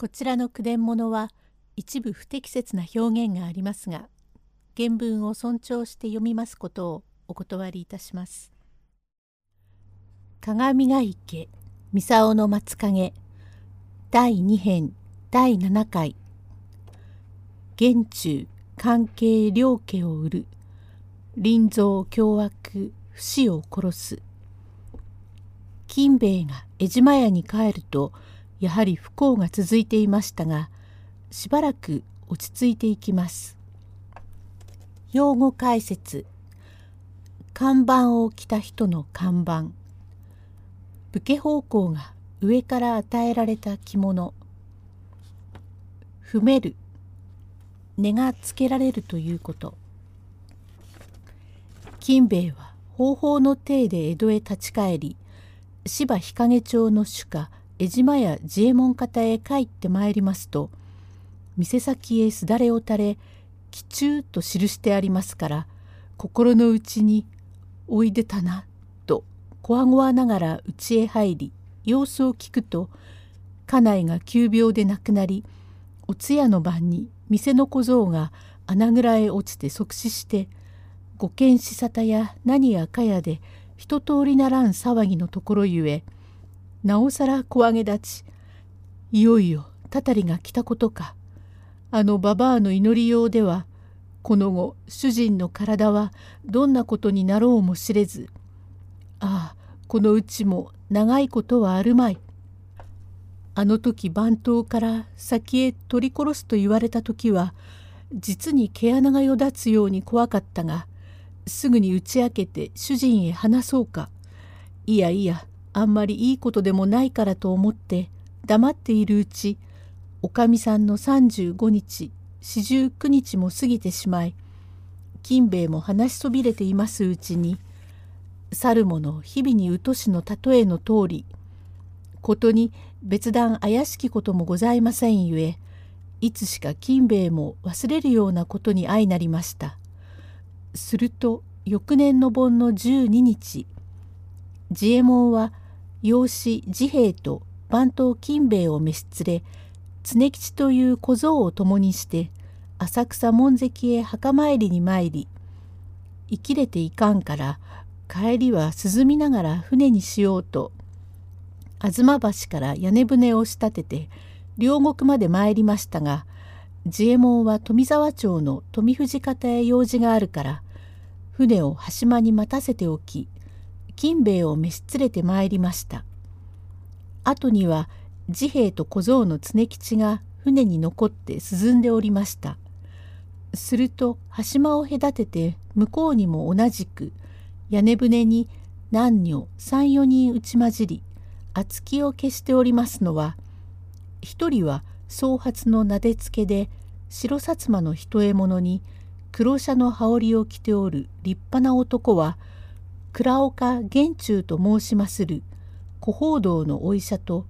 こちらの句伝物は一部不適切な表現がありますが原文を尊重して読みますことをお断りいたします。鏡ヶ池三竿の松影第2編第7回玄中関係両家を売る臨蔵凶悪不死を殺す金兵衛が江島屋に帰るとやはり不幸が続いていましたがしばらく落ち着いていきます。用語解説。看板を着た人の看板。武家奉公が上から与えられた着物。踏める。値がつけられるということ。金兵衛は方法の体で江戸へ立ち返り芝日陰町の主家江島や自衛門方へ帰ってまいりますと店先へすだれを垂れ「きちゅう」と記してありますから心の内に「おいでたな」とこわごわながら家へ入り様子を聞くと家内が急病で亡くなりお通夜の晩に店の小僧が穴蔵へ落ちて即死して御見し沙汰や何やかやで一通りならん騒ぎのところゆえなおさら小上げ立ち。いよいよたたりが来たことか。あのババアの祈りようではこの後主人の体はどんなことになろうも知れず。ああこのうちも長いことはあるまい。あの時番頭から先へ取り殺すと言われた時は実に毛穴がよだつように怖かったがすぐに打ち明けて主人へ話そうか。いやいやあんまりいいことでもないからと思って黙っているうちおかみさんの35日四十九日も過ぎてしまい金兵衛も話しそびれていますうちに去る者日々にうとしの例えの通りことに別段怪しきこともございませんゆえいつしか金兵衛も忘れるようなことに相なりました。すると翌年の盆の12日自衛門は養子治兵衛と番頭金兵衛を召し連れ常吉という小僧を共にして浅草門跡へ墓参りに参り生きれていかんから帰りは涼みながら船にしようと吾妻橋から屋根船を仕立てて両国まで参りましたが自衛門は富沢町の富藤方へ用事があるから船を端間に待たせておき金兵衛を召し連れて参りました。後には治兵衛と小僧の常吉が船に残って涼んでおりました。すると端間を隔てて向こうにも同じく屋根船に男女三四人打ち混じり厚木を消しておりますのは一人は総髪のなでつけで白薩摩の一獲物に黒車の羽織を着ておる立派な男は倉岡玄中と申しまする古報道のお医者と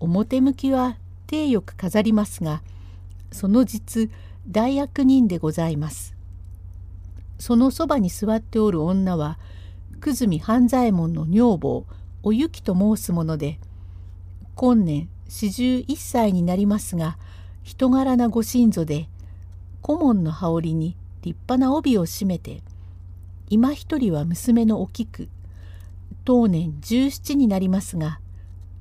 表向きは体よく飾りますがその実大悪人でございます。そのそばに座っておる女は久住半左衛門の女房おゆきと申すもので今年四十一歳になりますが人柄なご親祖で顧問の羽織に立派な帯を締めて今一人は娘のお菊当年17になりますが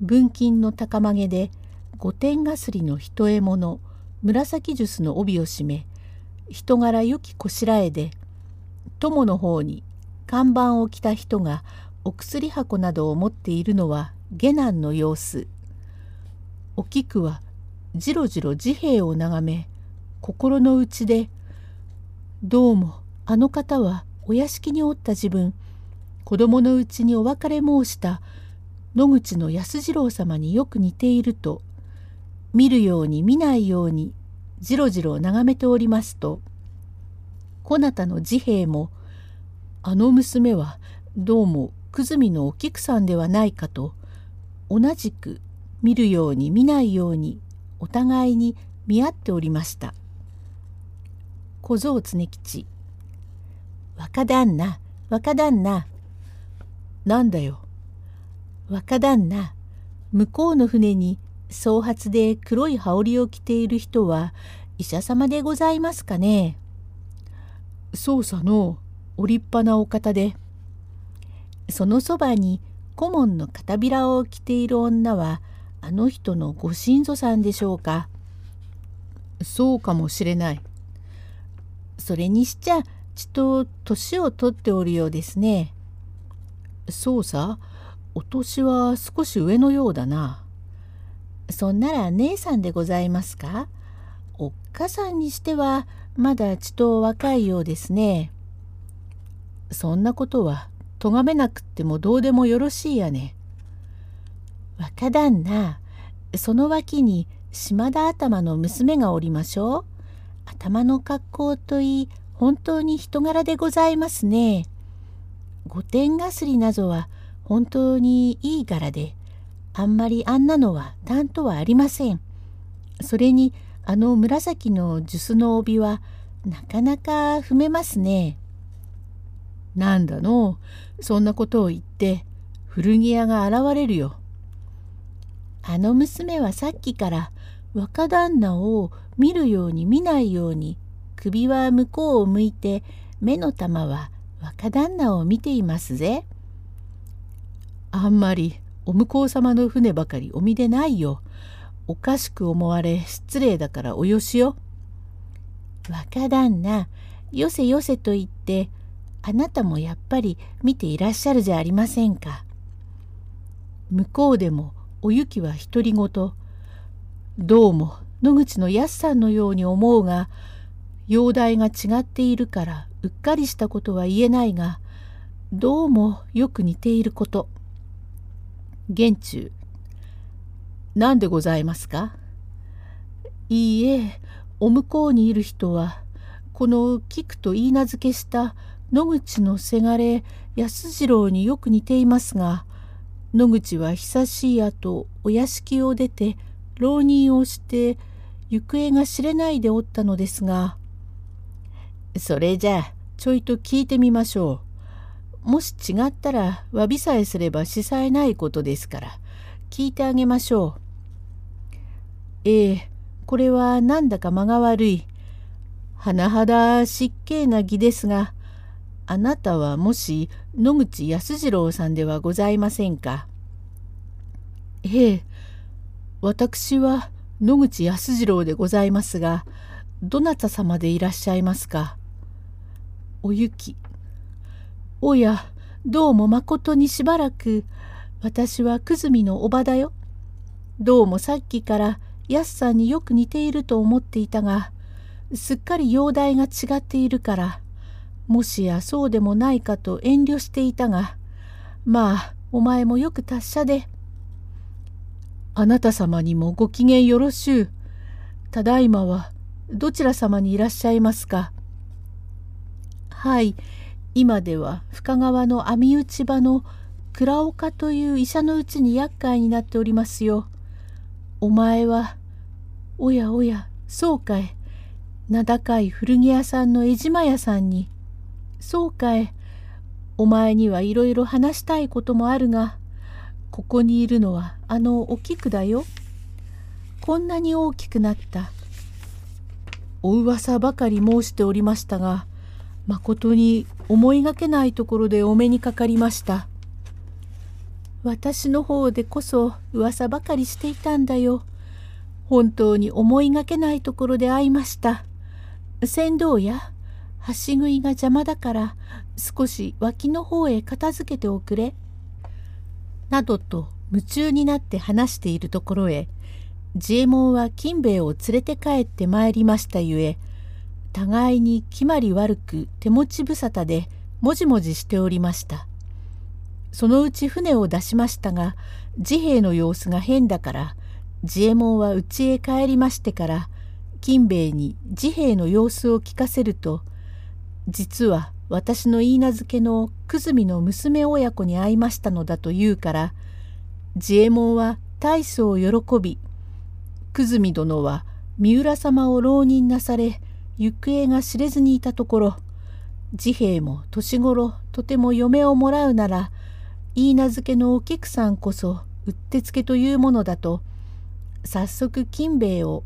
文金の高曲げで御殿がすりの一獲物紫ジュスの帯を締め人柄良きこしらえで友の方に看板を着た人がお薬箱などを持っているのは下男の様子。お菊はじろじろ治兵を眺め心の内で「どうもあの方はお屋敷におった自分子供のうちにお別れ申した野口の安次郎様によく似ていると見るように見ないようにじろじろ眺めておりますとこなたの治兵衛もあの娘はどうも久住のお菊さんではないかと同じく見るように見ないようにお互いに見合っておりました。小僧常吉若旦那若旦那なんだよ若旦那向こうの船に総髪で黒い羽織を着ている人は医者様でございますかね。操作のお立派なお方で。そのそばに顧問の片びらを着ている女はあの人のご親祖さんでしょうか。そうかもしれない。それにしちゃちと年を取っておるようですね。そうさ、お年は少し上のようだな。そんなら姉さんでございますか？おっかさんにしてはまだちと若いようですね。そんなことは咎めなくってもどうでもよろしいやね。若旦那、その脇に島田頭の娘がおりましょう。頭の格好といい、本当に人柄でございますね。御殿がすりなどは本当にいい柄で、あんまりあんなのは担当はありません。それにあの紫のジュスの帯はなかなか踏めますね。なんだのそんなことを言って古着屋が現れるよ。あの娘はさっきから若旦那を見るように見ないように首は向こうを向いて目の玉は若旦那を見ていますぜ。あんまりお向こう様の船ばかりお見でないよ。おかしく思われ失礼だからおよしよ。若旦那よせよせと言ってあなたもやっぱり見ていらっしゃるじゃありませんか。向こうでもおゆきは独り言。どうも野口の安さんのように思うが、容体が違っているからうっかりしたことは言えないが、どうもよく似ていること。玄中、何でございますか？いいえ、お向こうにいる人は、この菊と言い名付けした野口のせがれ安次郎によく似ていますが、野口は久しい後お屋敷を出て浪人をして行方が知れないでおったのですがそれじゃあちょいと聞いてみましょうもし違ったら詫びさえすればしさえないことですから聞いてあげましょうええこれはなんだか間が悪い甚だ失敬な儀ですがあなたはもし野口康次郎さんではございませんか？ええ、私は野口康次郎でございますが、どなた様でいらっしゃいますか？おゆき。おや、どうもまことにしばらく、私は久住のおばだよ。どうもさっきからやすさんによく似ていると思っていたが、すっかり容体が違っているから、もしやそうでもないかと遠慮していたが、まあ、お前もよく達者で。あなた様にもご機嫌よろしゅう。ただいまはどちら様にいらっしゃいますか？はい、今では深川の網打ち場の倉岡という医者のうちに厄介になっておりますよ。お前は、おやおや、そうかい。名高い古着屋さんの江島屋さんにそうかい。お前にはいろいろ話したいこともあるが、ここにいるのはあのお菊だよ。こんなに大きくなった。お噂ばかり申しておりましたが、まことに思いがけないところでお目にかかりました。私の方でこそ噂ばかりしていたんだよ。本当に思いがけないところで会いました。船頭や橋食いが邪魔だから少し脇の方へ片付けておくれ。などと夢中になって話しているところへ自衛門は金兵衛を連れて帰ってまいりましたゆえ互いに決まり悪く手持ち無沙汰でもじもじしておりました。そのうち船を出しましたが治兵衛の様子が変だから自衛門は家へ帰りましてから金兵衛に治兵衛の様子を聞かせると実は私の言い名付けの久住の娘親子に会いましたのだと言うから自衛門は大層喜び久住殿は三浦様を浪人なされ行方が知れずにいたところ治兵衛も年頃とても嫁をもらうなら言い名付けのお菊さんこそうってつけというものだと早速金兵衛を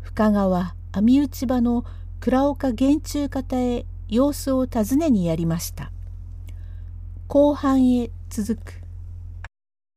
深川網打場の倉岡玄中方へ様子を尋ねにやりました。後半へ続く